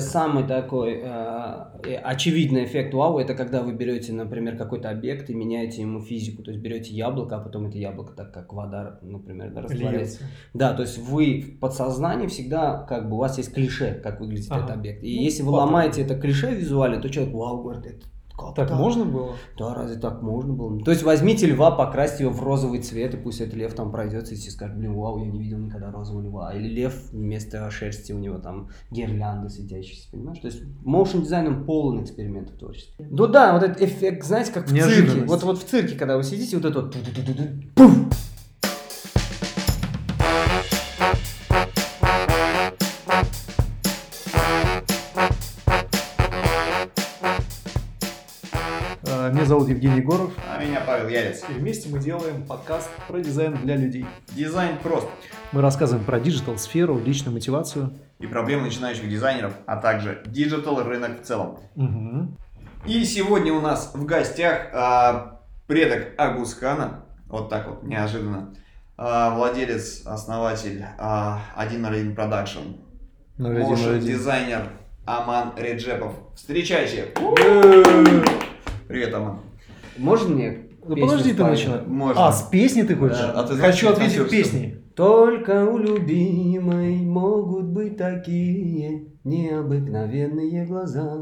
Самый такой э, очевидный эффект вау это когда вы берете, например, какой-то объект и меняете ему физику. То есть берете яблоко, а потом это яблоко, так как вода, например, да, растворяется. Льется. Да, то есть вы в подсознании всегда, как бы, у вас есть клише, как выглядит Ага. этот объект. И Ну, если вы паттерн. ломаете это клише визуально, то человек, вау, говорит, это как Так можно было? Да, разве так можно было? То есть возьмите льва, покрасьте его в розовый цвет, и пусть этот лев там пройдется, и все скажут, блин, вау, я не видел никогда розового льва. Или лев вместо шерсти у него там гирлянды светящиеся, понимаешь? То есть моушен дизайном полон экспериментов творческих. Ну да, вот этот эффект, знаете, как в цирке. Вот, вот в цирке, когда вы сидите, вот это вот пуф! Зовут Евгений Егоров, А меня Павел Ярец. и вместе мы делаем подкаст про дизайн для людей. Дизайн прост. Мы рассказываем про digital-сферу, личную мотивацию. И проблемы начинающих дизайнеров, а также digital рынок в целом. Мгм. И сегодня у нас в гостях а, предок Агусхана, вот так вот неожиданно, а, владелец, основатель а, 101 Production, один. дизайнер Аман Реджепов. Встречайте! Привет, Аман. Можно мне Ну подожди, ты начинай. Можно. А, с песни ты хочешь? Да. А ты знаешь, Хочу ответить песней. Только у любимой могут быть такие необыкновенные глаза.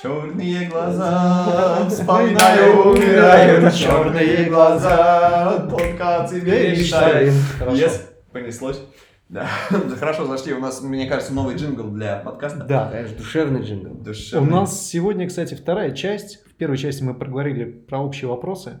Черные глаза, вспоминаю, умирают черные глаза, только о тебе мечтаю. Yes, понеслось. Да, хорошо зашли. У нас, мне кажется, новый джингл для подкаста. Да. Конечно, душевный джингл. У Душевный. нас сегодня, кстати, вторая часть. В первой части мы проговорили про общие вопросы.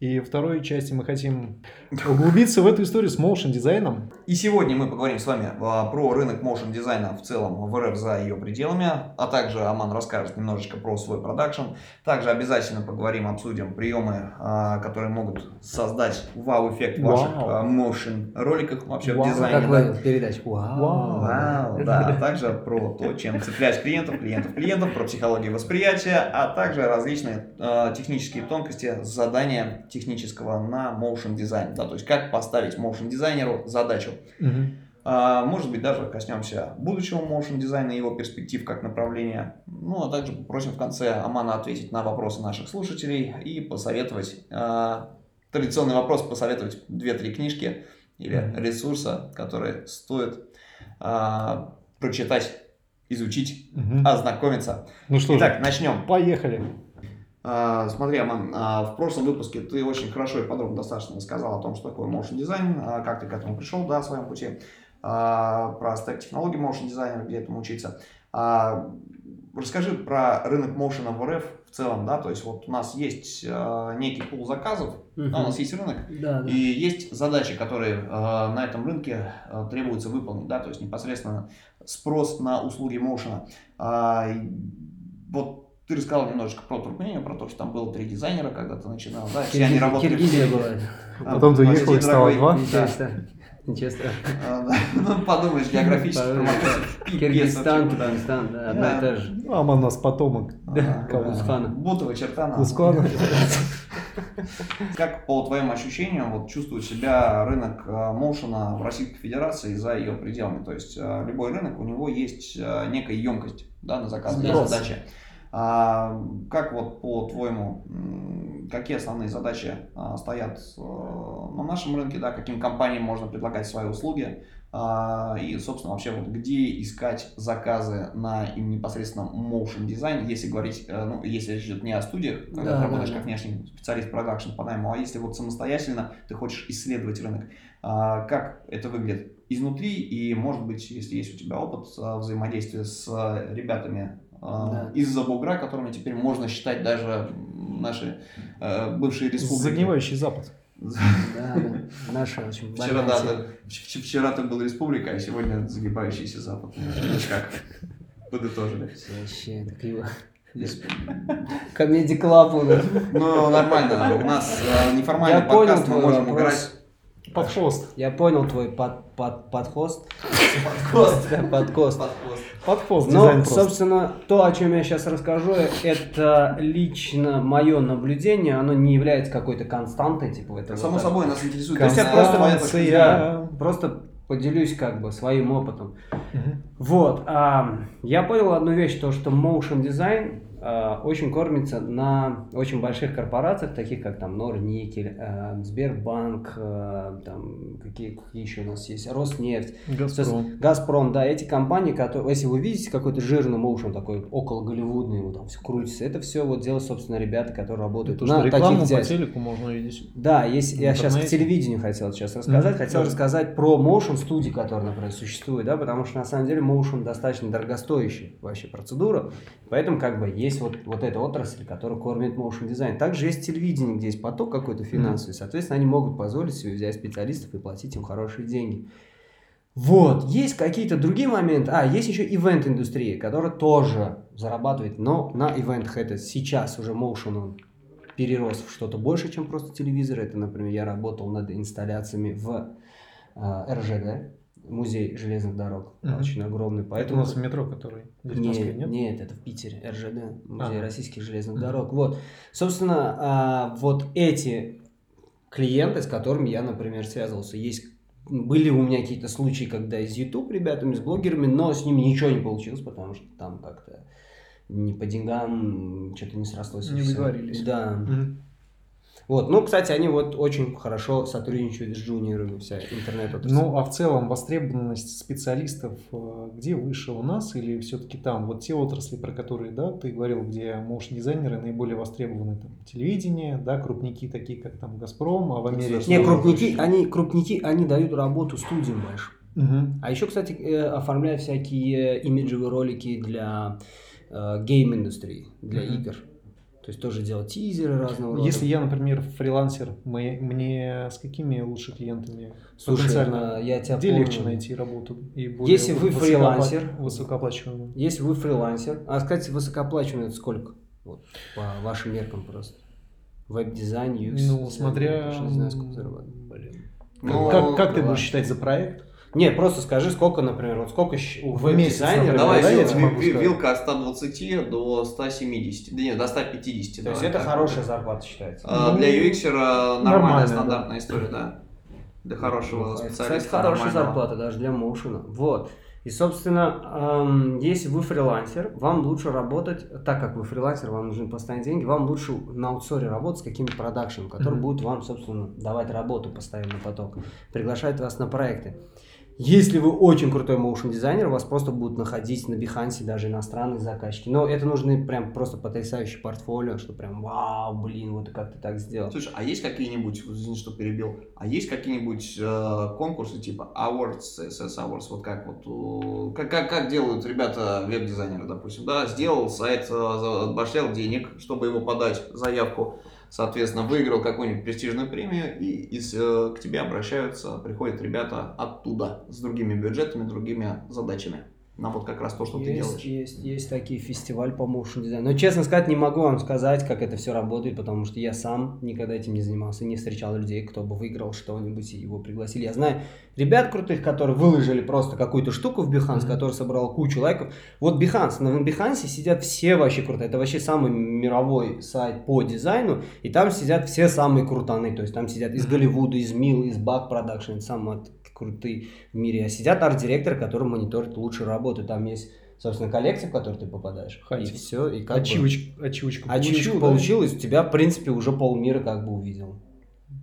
И второй части мы хотим углубиться в эту историю с моушен дизайном. И сегодня мы поговорим с вами а, про рынок моушен дизайна в целом в РФ за ее пределами, а также Аман расскажет немножечко про свой продакшн. Также обязательно поговорим, обсудим приемы, а, которые могут создать вау-эффект в ваших Вау. а, моушен роликах вообще Вау, в дизайне. как да. передаче. Вау. Вау. Вау, да, а также про то, чем цеплять клиентов, клиентов, клиентов, про психологию восприятия, а также различные э, технические тонкости задания технического на motion дизайн, да, то есть как поставить motion дизайнеру задачу. Мгм. А, может быть, даже коснемся будущего motion дизайна и его перспектив как направления. Ну, а также попросим в конце Амана ответить на вопросы наших слушателей и посоветовать, э, традиционный вопрос, посоветовать 2-3 книжки или Мгм. ресурса, которые стоит а, прочитать, изучить, Мгм. ознакомиться. Ну что Итак, же, начнем. поехали. А, смотри, Аман, а, в прошлом выпуске ты очень хорошо и подробно достаточно рассказал о том, что такое motion дизайн, как ты к этому пришел, да, в своем пути, а, про стек технологий motion дизайнера, где этому учиться. Расскажи про рынок моушена в РФ в целом, да, то есть вот у нас есть некий пул заказов, Мгм. да, у нас есть рынок, Да, да. и есть задачи, которые на этом рынке требуется выполнить, да, то есть непосредственно спрос на услуги и вот ты рассказал немножечко про Туркмению, про то, что там было три дизайнера, когда ты начинал, да, все они Киргизия- работали. Киргизия была. А, Потом ты уехал, стало два. Ничего Да. страшного. Ничего страшного. А. Ну, подумаешь, географически Киргизстан. Туркменистан, да, одна и та же. Ну, а у нас потомок. Да, Кабусхана. Бутова черта на- Кускана. Как по твоим ощущениям вот, чувствует себя рынок э, моушена в Российской Федерации за ее пределами? То есть э, любой рынок, у него есть э, некая емкость да, на заказ, есть Спрос. задачи. А, как вот по-твоему, какие основные задачи а, стоят э, на нашем рынке, да, каким компаниям можно предлагать свои услуги, а, и, собственно, вообще вот где искать заказы на им непосредственно motion дизайн, если говорить, э, ну, если речь идет не о студиях, когда Да, ты работаешь да, как да. внешний специалист продакшн по найму, а если вот самостоятельно ты хочешь исследовать рынок, а, как это выглядит изнутри? И, может быть, если есть у тебя опыт взаимодействия с ребятами Да. из-за бугра, которыми теперь можно считать даже наши э, бывшие республики. Загнивающий запад. Да, да. Наша очень Вчера, да, вчера ты был республика, а сегодня загибающийся запад. Как? Подытожили. Вообще, это криво. Комедий клаб. Ну, нормально. У нас э, неформальный подкаст, мы можем играть. Под хвост. Я понял твой под, под, подхост. Подкост. Да, подкост. Подкост. Под хвост. Дизайн Ну, собственно, то, о чем я сейчас расскажу, это лично мое наблюдение, оно не является какой-то константой, типа этого. Само собой, нас интересует. То есть я именно просто точка. Да, просто поделюсь как бы своим опытом. Вот, а, я понял одну вещь, то что motion а, очень кормится на очень больших корпорациях, таких как там Норникель, а, Сбербанк, а, там какие, какие еще у нас есть, Роснефть, Газпром. Газпром, да, эти компании, которые, если вы видите какой-то жирный motion такой около голливудный, вот там все крутится, это все вот делают, собственно, ребята, которые работают То, на что рекламу таких по телеку можно видеть. Да, есть, я сейчас к телевидению хотел сейчас рассказать. Мгм, хотел рассказать про motion студии, которые, например, существуют, да, потому что на самом деле motion достаточно дорогостоящая вообще процедура, поэтому как бы есть вот, вот эта отрасль, которая кормит motion дизайн. Также есть телевидение, где есть поток какой-то финансовый, соответственно, они могут позволить себе взять специалистов и платить им хорошие деньги. Вот, есть какие-то другие моменты. А, есть еще ивент-индустрия, которая тоже зарабатывает, но на ивентах это сейчас уже motion он перерос в что-то больше, чем просто телевизор. Это, например, я работал над инсталляциями в э, РЖД, музей железных дорог, Мгм. очень огромный. Это у Поэтому нас метро, который здесь в Москве, нет, нет? нет, это в Питере, РЖД, музей Ага. российских железных дорог. Вот, собственно, а, вот эти клиенты, с которыми я, например, связывался, есть были у меня какие-то случаи, когда из YouTube ребятами, с блогерами, но с ними ничего не получилось, потому что там как-то не по деньгам что-то не срослось. Не договорились. Да. Мгм. Вот, ну, кстати, они вот очень хорошо сотрудничают с джуниорами, вся интернет Ну, а в целом востребованность специалистов э, где выше у нас или все-таки там? Вот те отрасли, про которые, да, ты говорил, где моушн дизайнеры наиболее востребованы, там, телевидение, да, крупники такие, как там Газпром, а в Америке... Не, крупники, они, крупники, они дают работу студиям больше. Мгм. А еще, кстати, э, оформляют всякие имиджевые ролики для э, гейм-индустрии, для Мгм. игр. То есть тоже делать тизеры разного рода. Если я, например, фрилансер, мы- мне с какими лучше клиентами Слушай, потенциально, а, я тебя где понял. легче найти работу? И более Если вы высокопла- фрилансер. Высокооплачиваемую. Если вы фрилансер, а, кстати, высокооплачиваемый это сколько? Вот, по вашим меркам просто. Веб-дизайн, UX. Ну, дизайн, смотря... я не знаю, сколько зарабатывать. Блин. Ну, как, как ты да. будешь считать за проект? Нет, просто скажи, сколько, например, вот сколько у веб-дизайнера... Давай, да, я тебе вилка от 120 до 170. Да нет, до 150. То давай есть это хорошая зарплата считается. А, Ну, Для UX нормальная, нормально, стандартная история, да. Для хорошего Ну, специалиста. Кстати, хорошая зарплата даже для моушена. Вот. И, собственно, если вы фрилансер, вам лучше работать, так как вы фрилансер, вам нужны постоянные деньги, вам лучше на аутсоре работать с каким-то продакшеном, который Мгм. будет вам, собственно, давать работу постоянно поток, приглашать вас на проекты. Если вы очень крутой моушен дизайнер, вас просто будут находить на Бихансе даже иностранные заказчики. Но это нужны прям просто потрясающий портфолио, что прям вау, блин, вот как ты так сделал. Слушай, а есть какие-нибудь, извини, что перебил, а есть какие-нибудь э, конкурсы типа Awards, CSS Awards, вот как вот, э, как, как, как делают ребята, веб-дизайнеры, допустим, да, сделал сайт, э, денег, чтобы его подать, заявку, соответственно, выиграл какую-нибудь престижную премию, и из, э, к тебе обращаются, приходят ребята оттуда, с другими бюджетами, другими задачами. На вот как раз то, что ты есть, делаешь. Есть, есть такие фестиваль по motion дизайну. Но, честно сказать, не могу вам сказать, как это все работает, потому что я сам никогда этим не занимался, не встречал людей, кто бы выиграл что-нибудь и его пригласили. Я знаю ребят крутых, которые выложили просто какую-то штуку в Behance, Мгм. который собрал кучу лайков. Вот Behance, на Behance сидят все вообще крутые. Это вообще самый мировой сайт по дизайну, и там сидят все самые крутаны. То есть там сидят из. Голливуда, из Mill, из Buck Production, самые крутые в мире. А сидят арт-директоры, которые мониторят лучшую работу. Там есть, собственно, коллекция, в которую ты попадаешь. Хантинг. И все. И как бы- Ачивочку, ачивочку Ачивочку получил, да? получилось, у тебя, в принципе, уже полмира как бы увидел.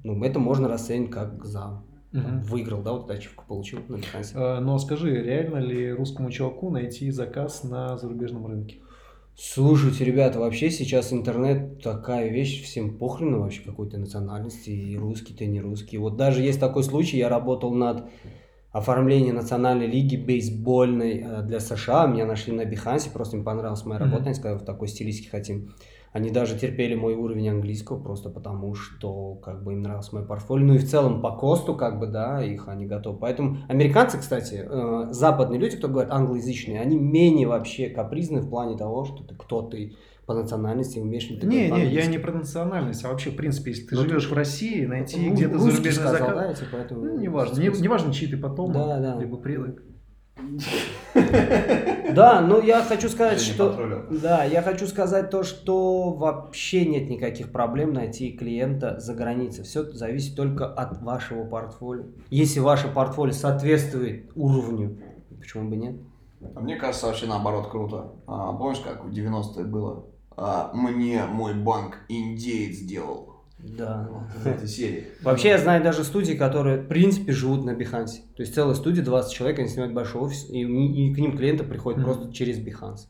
Ну, это можно расценить как за там, Мгм. выиграл, да, вот эту ачивку получил на Behance. Э, Но скажи, реально ли русскому чуваку найти заказ на зарубежном рынке? Слушайте, ребята, вообще сейчас интернет такая вещь, всем похрен вообще какой-то национальности, и русский ты, не русский. Вот даже есть такой случай, я работал над оформлением национальной лиги бейсбольной э, для США, меня нашли на Бихансе, просто им понравилась моя работа, они сказали, в такой стилистике хотим. Они даже терпели мой уровень английского, просто потому что как бы им нравился мой портфолио. Ну и в целом по косту, как бы, да, их они готовы. Поэтому американцы, кстати, э, западные люди, кто говорят англоязычные, они менее вообще капризны в плане того, что ты кто ты по национальности, умеешь ли ты Не, не, я не про национальность, а вообще, в принципе, если ты Ну, живешь ты- в России, найти Ну, где-то зарубежный сказал, заказ... да, типа, поэтому- Ну, неважно, не, неважно, чьи ты потом, Да, да. либо предок. Да, но я хочу сказать, что... Патрулев. Да, я хочу сказать то, что вообще нет никаких проблем найти клиента за границей. Все зависит только от вашего портфолио. Если ваше портфолио соответствует уровню, почему бы нет? А мне кажется, вообще наоборот круто. А, помнишь, как в 90-е было? А, мне мой банк индеец сделал. Да. В этой серии. Вообще я знаю даже студии, которые в принципе живут на Behance. То есть целая студия, 20 человек, они снимают большой офис, и, и к ним клиенты приходят Мгм. просто через Behance.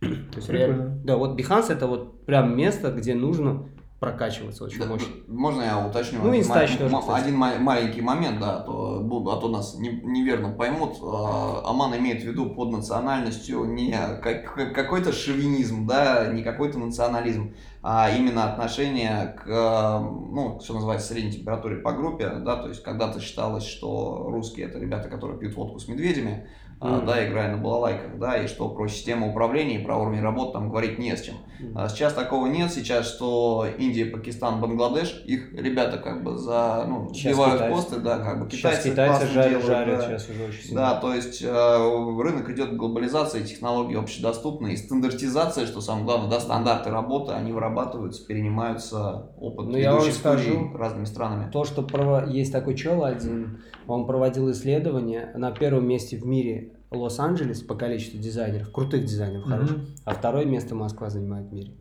То есть Прикольно. реально. Да, вот Behance это вот прям место, где нужно прокачиваться очень Да, мощно. Можно я уточню? Ну, один инстач тоже, кстати. Один ма- маленький момент, да, а то, бу- а то нас не- неверно поймут. А, Аман имеет в виду под национальностью не как- как- какой-то шовинизм, да, не какой-то национализм, а именно отношение к, а, ну, что называется, средней температуре по группе, да, то есть когда-то считалось, что русские это ребята, которые пьют водку с медведями, Мгм. да, играя на балалайках, да, и что про систему управления и про уровень работы там говорить не с чем. А Сейчас такого нет. Сейчас что Индия, Пакистан, Бангладеш, их ребята как бы за, ну, Сейчас сбивают китайцы. посты, да, как бы Сейчас китайцы, китайцы жарят, делают, жарят да. сейчас уже очень сильно. Да, то есть э, рынок идет к глобализации, технологии общедоступны, и стандартизация, что самое главное, да, стандарты работы, они вырабатываются, перенимаются опыт Ну, ведущих скажу, разными странами. То, что прово- есть такой чел один, он проводил исследование на первом месте в мире Лос-Анджелес по количеству дизайнеров, крутых дизайнеров, Мгм. хороших, а второе место Москва занимает в мире.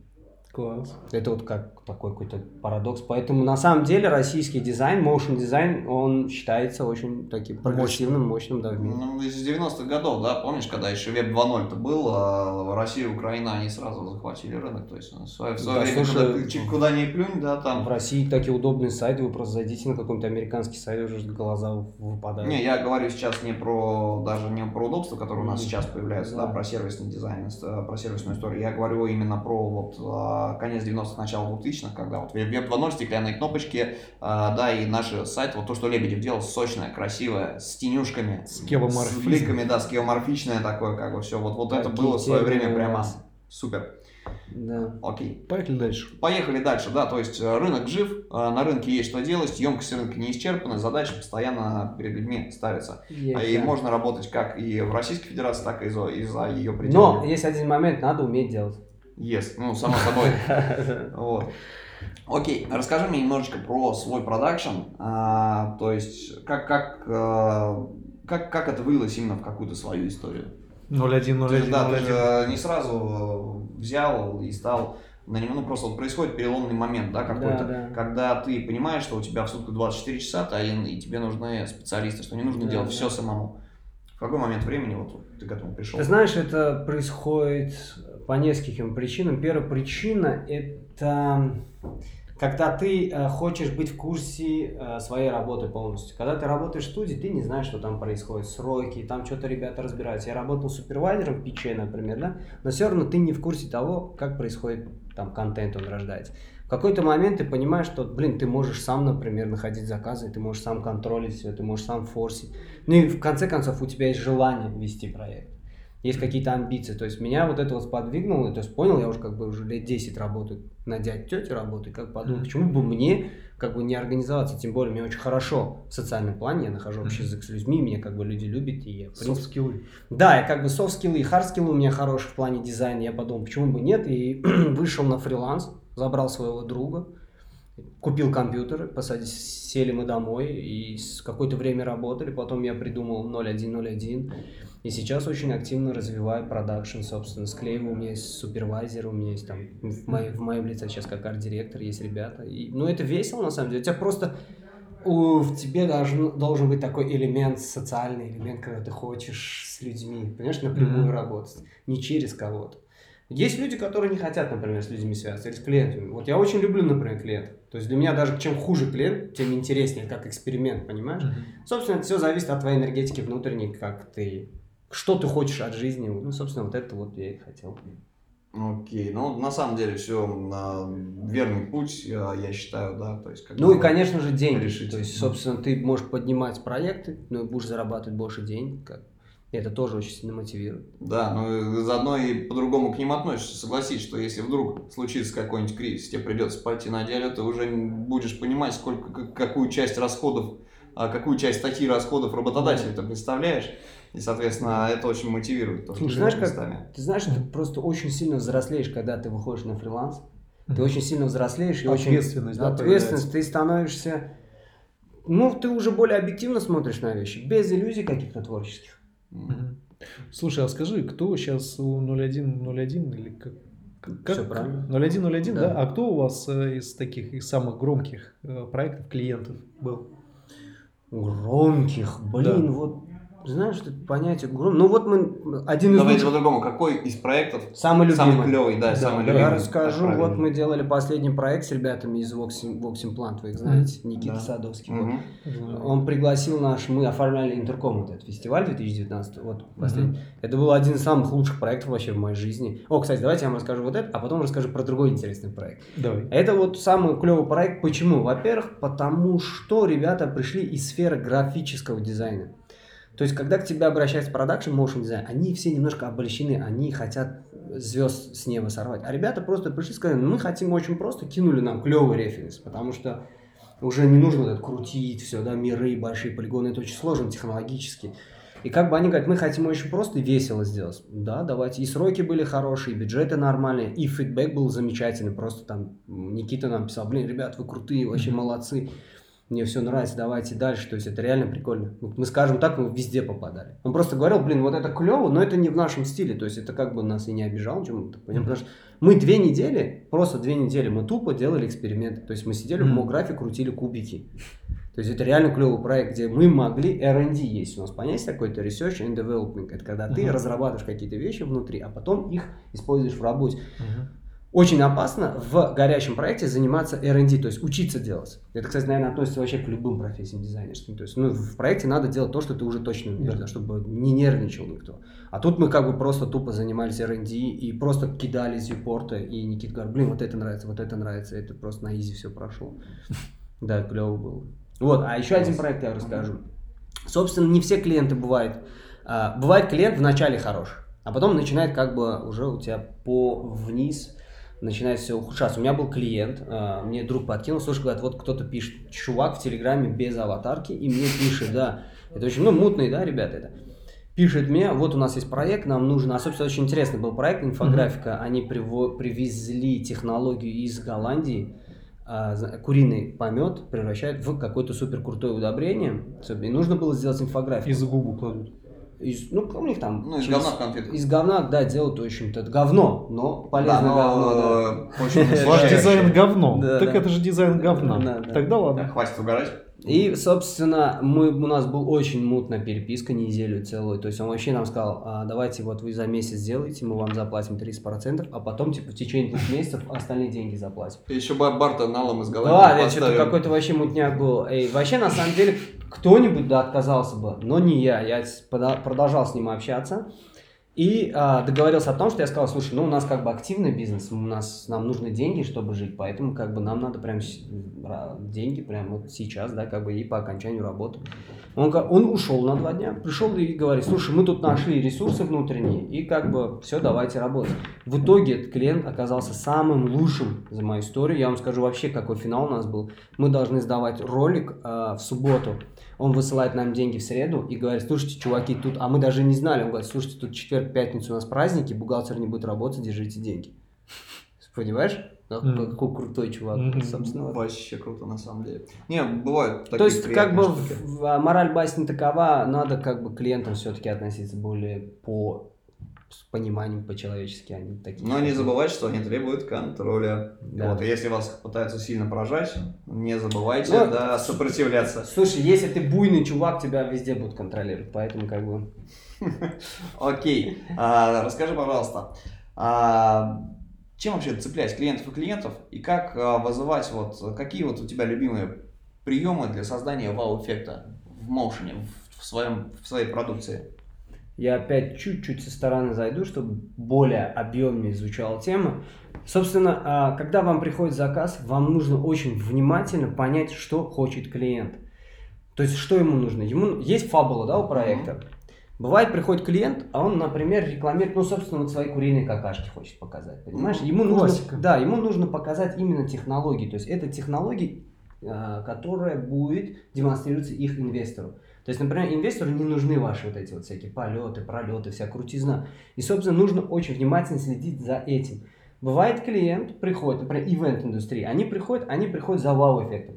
Класс. Это вот как такой какой-то парадокс. Поэтому на самом деле российский дизайн, motion дизайн, он считается очень таким прогрессивным, мощным, да, в мире. Ну, из 90-х годов, да, помнишь, когда еще веб 2.0-то был, а Россия и Украина, они сразу захватили рынок, то есть в свое, в свое Да, время, слушай, куда, ты чуть куда не плюнь, да, там, В России такие удобные сайты, вы просто зайдите на какой-нибудь американский сайт, уже глаза выпадают. Не, я говорю сейчас не про даже не про удобство, которое у нас сейчас появляется, да, Да. про сервисный дизайн, э, про сервисную историю. Я говорю именно про вот а, конец 90-х, начало 2000-х, когда вот веб 2.0, стеклянные кнопочки, а, да, и наши сайты, вот то, что Лебедев делал, сочное, красивое, с тенюшками, С с бликами, да, с геоморфичное такое, как бы все. Вот, вот это было в свое время прямо супер. Да. Окей. Поехали дальше. Поехали дальше, да, то есть э, рынок жив, э, на рынке есть что делать, емкость рынка не исчерпана, задачи постоянно перед людьми ставятся. А И Есть, да. можно работать как и в Российской Федерации, так и за, и за ее Но пределами. есть один момент, надо уметь делать. Yes, ну, само собой. Вот. Окей, расскажи мне немножечко про свой продакшн, а, то есть как, как, э, как, как это вылилось именно в какую-то свою историю? 01, Ты же, 01, да, ты 01. же не сразу э, взял и стал на него, ну просто вот происходит переломный момент, да, какой-то, Да, да. когда ты понимаешь, что у тебя в сутках 24 часа, да, и, и тебе нужны специалисты, что не нужно Да, делать да. все самому. В какой момент времени вот ты к этому пришел? Ты знаешь, это происходит по нескольким причинам. Первая причина – это когда ты э, хочешь быть в курсе э, своей работы полностью. Когда ты работаешь в студии, ты не знаешь, что там происходит, сроки, там что-то ребята разбираются. Я работал супервайзером в Пиче, например, да, но все равно ты не в курсе того, как происходит там контент, он рождается. В какой-то момент ты понимаешь, что, блин, ты можешь сам, например, находить заказы, ты можешь сам контролить все, ты можешь сам форсить. Ну и в конце концов у тебя есть желание вести проект есть какие-то амбиции. То есть меня вот это вот сподвигнуло, то есть понял, я уже как бы уже лет 10 работаю, на дядь тети работаю, как подумал, почему бы мне как бы не организоваться, тем более мне очень хорошо в социальном плане, я нахожу общий язык с людьми, меня как бы люди любят, и я, Софт-скиллы. да, и как бы софт-скиллы и хард-скиллы у меня хорошие в плане дизайна. Я подумал, почему бы нет, и вышел на фриланс, забрал своего друга, купил компьютер, посадили, сели мы домой, и какое-то время работали, потом я придумал 0101, и сейчас очень активно развиваю продакшн, собственно, склеиваю, у меня есть супервайзер, у меня есть там, в, моей- в моем лице сейчас как арт-директор есть ребята, и, ну это весело на самом деле, у тебя просто у- в тебе должен, должен быть такой элемент, социальный элемент, когда ты хочешь с людьми, понимаешь, напрямую Мгм. работать, не через кого-то. Есть люди, которые не хотят, например, с людьми связываться, или с клиентами. Вот я очень люблю, например, клиентов. То есть для меня даже чем хуже клиент, тем интереснее, как эксперимент, понимаешь? Мгм. Собственно, это все зависит от твоей энергетики внутренней, как ты, что ты хочешь от жизни. Ну, собственно, вот это вот я и хотел. Окей, ну на самом деле все на верный путь, я, я считаю, да, то есть как Ну и, конечно же, деньги. решить. То есть, собственно, ты можешь поднимать проекты, ну и будешь зарабатывать больше денег. Как. И это тоже очень сильно мотивирует. Да, ну и заодно и по-другому к ним относишься. Согласись, что если вдруг случится какой-нибудь кризис, тебе придется пойти на деле, ты уже будешь понимать, сколько, как- какую часть расходов, а, какую часть статьи расходов работодателя ты представляешь. И, соответственно, это очень мотивирует. То, что ты знаешь, как-. Ты знаешь, ты просто очень сильно взрослеешь, когда ты выходишь на фриланс. Ты очень сильно взрослеешь и очень... Ответственность, да, Ответственность, ты становишься... Ну, ты уже более объективно смотришь на вещи, без иллюзий каких-то творческих. Слушай, а скажи, кто сейчас у 0101 или как? Как? Всё правильно. 0101, да. Да. А кто у вас э, из таких, из самых громких э, проектов, клиентов был? Громких, блин, Да. вот знаешь, это понятие гром. Ну вот мы один из Давайте лучших, по-другому. Какой из проектов самый любимый. самый клевый, да, Да, самый любимый? Я расскажу, Как вот мы делали последний проект с ребятами из Voxim, Voxim Plant, вы их знаете, Никита Да. Садовский. вот. Мгм. Он пригласил наш, мы оформляли Интерком, вот этот фестиваль 2019, вот последний. Это был один из самых лучших проектов вообще в моей жизни. О, кстати, давайте я вам расскажу вот это, а потом расскажу про другой интересный проект. Давай. Это вот самый клевый проект. Почему? Во-первых, потому что ребята пришли из сферы графического дизайна. То есть, когда к тебе обращается продакшн, motion дизайн, они все немножко обольщены, они хотят звезд с неба сорвать. А ребята просто пришли и сказали, «Ну, мы хотим очень просто, кинули нам клевый референс, потому что уже не нужно вот это крутить все, да, миры, большие полигоны, это очень сложно технологически. И как бы они говорят, мы хотим очень просто и весело сделать. Да, давайте. И сроки были хорошие, и бюджеты нормальные, и фидбэк был замечательный. Просто там Никита нам писал, блин, ребят, вы крутые, вообще Мгм. молодцы. Мне все нравится, давайте дальше. То есть это реально прикольно. Мы скажем так, мы везде попадали. Он просто говорил, блин, вот это клево, но это не в нашем стиле. То есть это как бы нас и не обижал, чем мы Мгм. потому что мы две недели, просто две недели, мы тупо делали эксперименты. То есть мы сидели в. Мографе, крутили кубики. То есть это реально клевый проект, где мы могли, R&D есть у нас понятие такое-то, Research and Development. Это когда ты Мгм. разрабатываешь какие-то вещи внутри, а потом их используешь в работе. Мгм. Очень опасно в горячем проекте заниматься R&D, то есть учиться делать. Это, кстати, наверное, относится вообще к любым профессиям дизайнерским. То есть ну, в проекте надо делать то, что ты уже точно умеешь, Да. да, чтобы не нервничал никто. А тут мы как бы просто тупо занимались R&D и просто кидали из репорта, и Никита говорит, блин, вот это нравится, вот это нравится, это просто на изи все прошло. Да, клево было. Вот, а еще один проект я расскажу. Собственно, не все клиенты бывают. а, Бывает клиент вначале хорош, а потом начинает как бы уже у тебя по вниз начинает все ухудшаться. У меня был клиент, а, мне друг подкинул, слушай, говорит, вот кто-то пишет, чувак в Телеграме без аватарки, и мне пишет, да, это очень, ну, мутные, да, ребята это. Пишет мне, вот у нас есть проект, нам нужно, а, собственно, очень интересный был проект, инфографика, они приво- привезли технологию из Голландии, а, за- куриный помет превращают в какое-то супер крутое удобрение, и нужно было сделать инфографику. Из губу кладут. Из- ну, у них там... Ну, из через- говна в конфетку. Из говна, да, делают, в общем-то, это говно, но полезное Да, но, говно, да. э, Ваш дизайн говно. Да, так да. это же дизайн говна. Да, да. Тогда ладно. Так, хватит угорать. И, собственно, мы, у нас был очень мутная переписка неделю целую. То есть он вообще нам сказал, «А, давайте вот вы за месяц сделаете, мы вам заплатим 30%, а потом, типа, в течение двух месяцев остальные деньги заплатим. Ты еще бар- Барта налом из Да, Голландии это что-то какой-то вообще мутняк был. И вообще, на самом деле, кто-нибудь да отказался бы, но не я. Я продолжал с ним общаться. И а, договорился о том, что я сказал, слушай, ну у нас как бы активный бизнес, у нас нам нужны деньги, чтобы жить, поэтому как бы нам надо прям деньги прямо вот сейчас, да, как бы и по окончанию работы. Он, он ушел на два дня, пришел и говорит, слушай, мы тут нашли ресурсы внутренние, и как бы все, давайте работать. В итоге этот клиент оказался самым лучшим за мою историю. Я вам скажу вообще, какой финал у нас был. Мы должны сдавать ролик а, в субботу. Он высылает нам деньги в среду и говорит, слушайте, чуваки, тут... А мы даже не знали. Он говорит, слушайте, тут четверг, пятницу у нас праздники, бухгалтер не будет работать, держите деньги. Понимаешь? Как- Мгм. Какой крутой чувак, Мгм. собственно. Вообще круто, на самом деле. Не, бывают такие То есть, как бы, штуки. в- в- мораль басни такова, надо как бы к клиентам все-таки относиться более по с пониманием по-человечески, а не такие. Но не забывайте, что они требуют контроля. Да. Вот, и если вас пытаются сильно прожать, не забывайте Ну, да, сопротивляться. Слушай, если ты буйный чувак, тебя везде будут контролировать, поэтому как бы... Окей, А, расскажи, пожалуйста, а, чем вообще цеплять клиентов и клиентов, и как а, вызывать, вот, какие вот у тебя любимые приемы для создания вау-эффекта в моушене, в, своем, в своей продукции? Я опять чуть-чуть со стороны зайду, чтобы более объемнее звучала тема. Собственно, а, когда вам приходит заказ, вам нужно очень внимательно понять, что хочет клиент. То есть, что ему нужно. Ему есть фабула, да, у проекта. Бывает, приходит клиент, а он, например, рекламирует, ну, собственно, вот свои куриные какашки хочет показать, понимаешь? Ему нужно, Классика. да, ему нужно показать именно технологии. То есть, это технологии, а, которая будет демонстрироваться их инвестору. То есть, например, инвестору не нужны ваши вот эти вот всякие полеты, пролеты, вся крутизна. И, собственно, нужно очень внимательно следить за этим. Бывает клиент приходит, например, ивент-индустрии, они приходят, они приходят за вау-эффектом.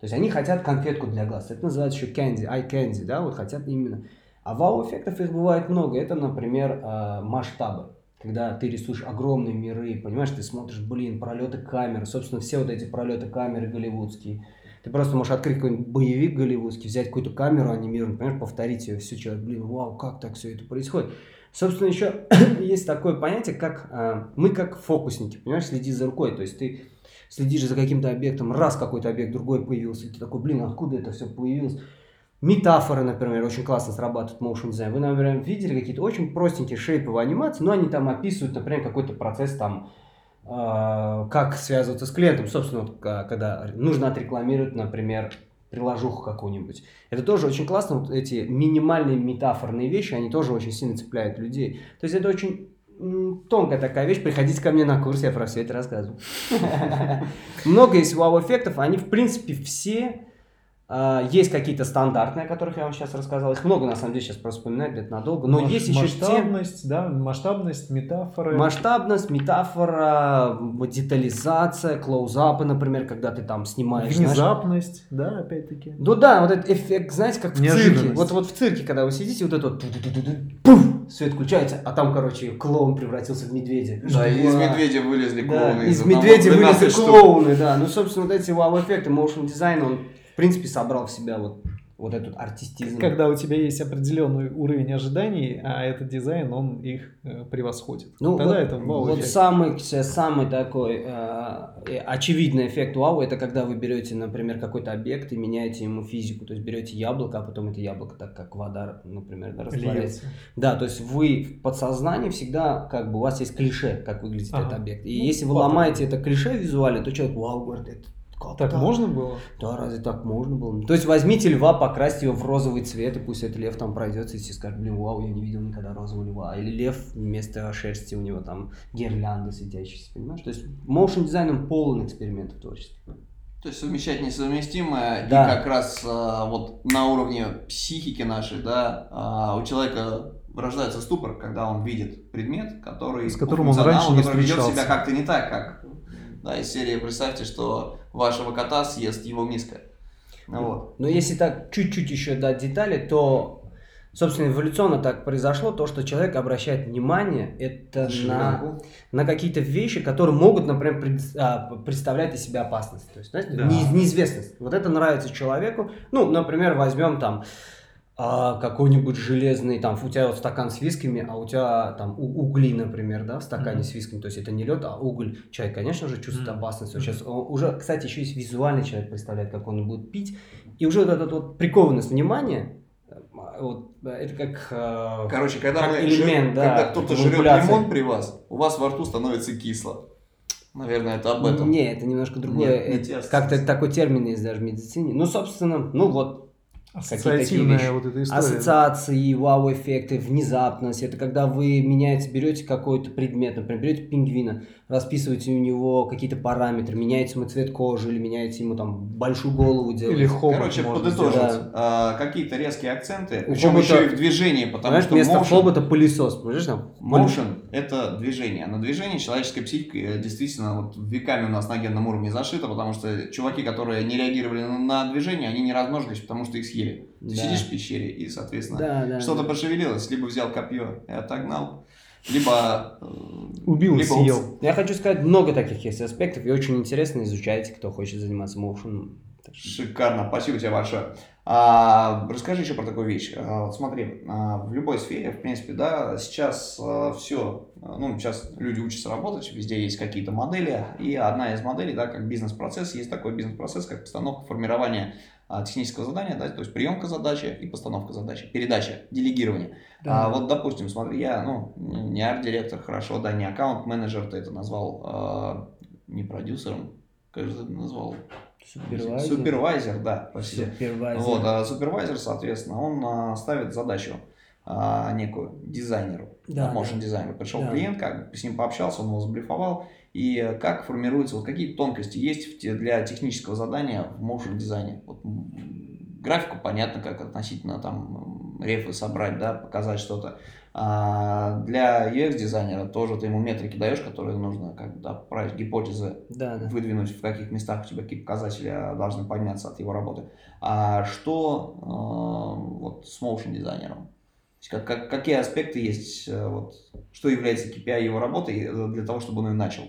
То есть они хотят конфетку для глаз. Это называется еще candy, eye candy, да, вот хотят именно. А вау-эффектов их бывает много. Это, например, э, масштабы. Когда ты рисуешь огромные миры, понимаешь, ты смотришь, блин, пролеты камер, собственно, все вот эти пролеты камеры голливудские. Ты просто можешь открыть какой-нибудь боевик голливудский, взять какую-то камеру анимированную, понимаешь, повторить ее, все человек, блин, вау, как так все это происходит. Собственно, еще есть такое понятие, как э, мы как фокусники, понимаешь, следи за рукой. То есть ты следишь за каким-то объектом, раз какой-то объект другой появился, и ты такой, блин, откуда это все появилось? Метафоры, например, очень классно срабатывают motion design. Вы, например, видели какие-то очень простенькие шейповые анимации, но они там описывают, например, какой-то процесс там, э, как связываться с клиентом. Собственно, вот, когда нужно отрекламировать, например, приложуху какую-нибудь. Это тоже очень классно, вот эти минимальные метафорные вещи, они тоже очень сильно цепляют людей. То есть это очень тонкая такая вещь, приходите ко мне на курс, я про все это рассказываю. Много есть вау-эффектов, они в принципе все есть какие-то стандартные, о которых я вам сейчас рассказал. Их много, на самом деле, сейчас просто вспоминать где-то надолго. Но Маш- есть еще масштабность, те... да, масштабность, метафоры. Масштабность, метафора, детализация, клоузапы, например, когда ты там снимаешь. Внезапность, знаешь... да, опять-таки. Ну да, вот этот эффект, знаете, как в цирке. Вот, вот в цирке, когда вы сидите, вот это вот пуф, свет включается, а там, короче, клоун превратился в медведя. Да, и из медведя вылезли клоуны. Да, из, из медведя вылезли клоуны, да. Ну, собственно, вот эти вау-эффекты, motion дизайн, он в принципе, собрал в себя вот, вот этот артистизм. Когда у тебя есть определенный уровень ожиданий, а этот дизайн, он их э, превосходит. Ну, Тогда вот, это вау Вот самый, самый такой э, очевидный эффект вау, это когда вы берете, например, какой-то объект и меняете ему физику. То есть берете яблоко, а потом это яблоко, так как вода, например, да, растворяется. Да, то есть вы в подсознании всегда, как бы, у вас есть клише, как выглядит ага. этот объект. И ну, если вы ломаете это клише визуально, то человек, вау, говорит, это как так, так можно было? Да, разве так можно было? То есть возьмите льва, покрасьте его в розовый цвет, и пусть этот лев там пройдется, и все скажут, блин, вау, я не видел никогда розового льва. Или лев вместо шерсти у него там гирлянды светящиеся, понимаешь? То есть motion дизайн он полон экспериментов творческих. То есть совмещать несовместимое, да. и как раз а, вот на уровне психики нашей, да, а, у человека рождается ступор, когда он видит предмет, который с которым он раньше не который ведет себя как-то не так, как да, из серии представьте, что вашего кота съест его миска. Ну вот. Но если так чуть-чуть еще дать детали, то Собственно, эволюционно так произошло, то, что человек обращает внимание это на, на какие-то вещи, которые могут, например, пред, а, представлять из себя опасность. То есть, знаете, да. не, неизвестность. Вот это нравится человеку. Ну, например, возьмем там а какой-нибудь железный, там, у тебя вот стакан с висками, а у тебя там угли, например, да, в стакане mm-hmm. с висками, то есть это не лед, а уголь. Человек, конечно же, чувствует mm-hmm. опасность. Вот сейчас уже, кстати, еще есть визуальный человек представляет, как он будет пить, и уже вот эта вот прикованность внимания, вот, это как э, Короче, когда, как мы элемент, жир, да, когда кто-то жрет лимон при вас, у вас во рту становится кисло. Наверное, это об этом. Не, это немножко другое. Как-то такой термин есть даже в медицине. Ну, собственно, ну вот, Ассоциативная вот эта история. Ассоциации, вау-эффекты, внезапность. Это когда вы меняете, берете какой-то предмет, например, берете пингвина, расписываете у него какие-то параметры, меняете ему цвет кожи или меняете ему там большую голову делаете. Или хобот Короче, подытожить. Да. А, какие-то резкие акценты, причем еще и в движении, потому что вместо motion, хобота пылесос, понимаешь? Там? Motion – это движение. На движение человеческая психика э, действительно вот веками у нас на генном уровне зашита, потому что чуваки, которые не реагировали на движение, они не размножились, потому что их съели. Ты да. сидишь в пещере и, соответственно, да, да, что-то да. пошевелилось, либо взял копье и отогнал, либо э, убил, либо съел. Я хочу сказать, много таких есть аспектов, и очень интересно изучайте, кто хочет заниматься моушеном. Шикарно, спасибо тебе большое. А, расскажи еще про такую вещь. А, вот смотри, а, в любой сфере, в принципе, да, сейчас а, все, ну, сейчас люди учатся работать, везде есть какие-то модели, и одна из моделей, да, как бизнес-процесс, есть такой бизнес-процесс, как постановка, формирование а, технического задания, да, то есть приемка задачи и постановка задачи, передача, делегирование. Да. А, вот, допустим, смотри, я, ну, не арт-директор, хорошо, да, не аккаунт-менеджер, ты это назвал а, не продюсером, как же ты назвал? Супервайзер. Супервайзер, да, прости. Супервайзер. Вот, а супервайзер, соответственно, он а, ставит задачу а, некую дизайнеру, да, motion да. дизайнеру. Пришел да. клиент, как с ним пообщался, он его заблифовал, и как формируется, вот какие тонкости есть для технического задания в motion дизайне. Вот, графику понятно, как относительно там рефы собрать, да, показать что-то. А для UX-дизайнера тоже ты ему метрики даешь, которые нужно как да, гипотезы, да, да. выдвинуть, в каких местах у тебя какие показатели а, должны подняться от его работы. А что э, вот с motion дизайнером? Как, как, какие аспекты есть, э, вот, что является KPI его работы э, для того, чтобы он ее начал?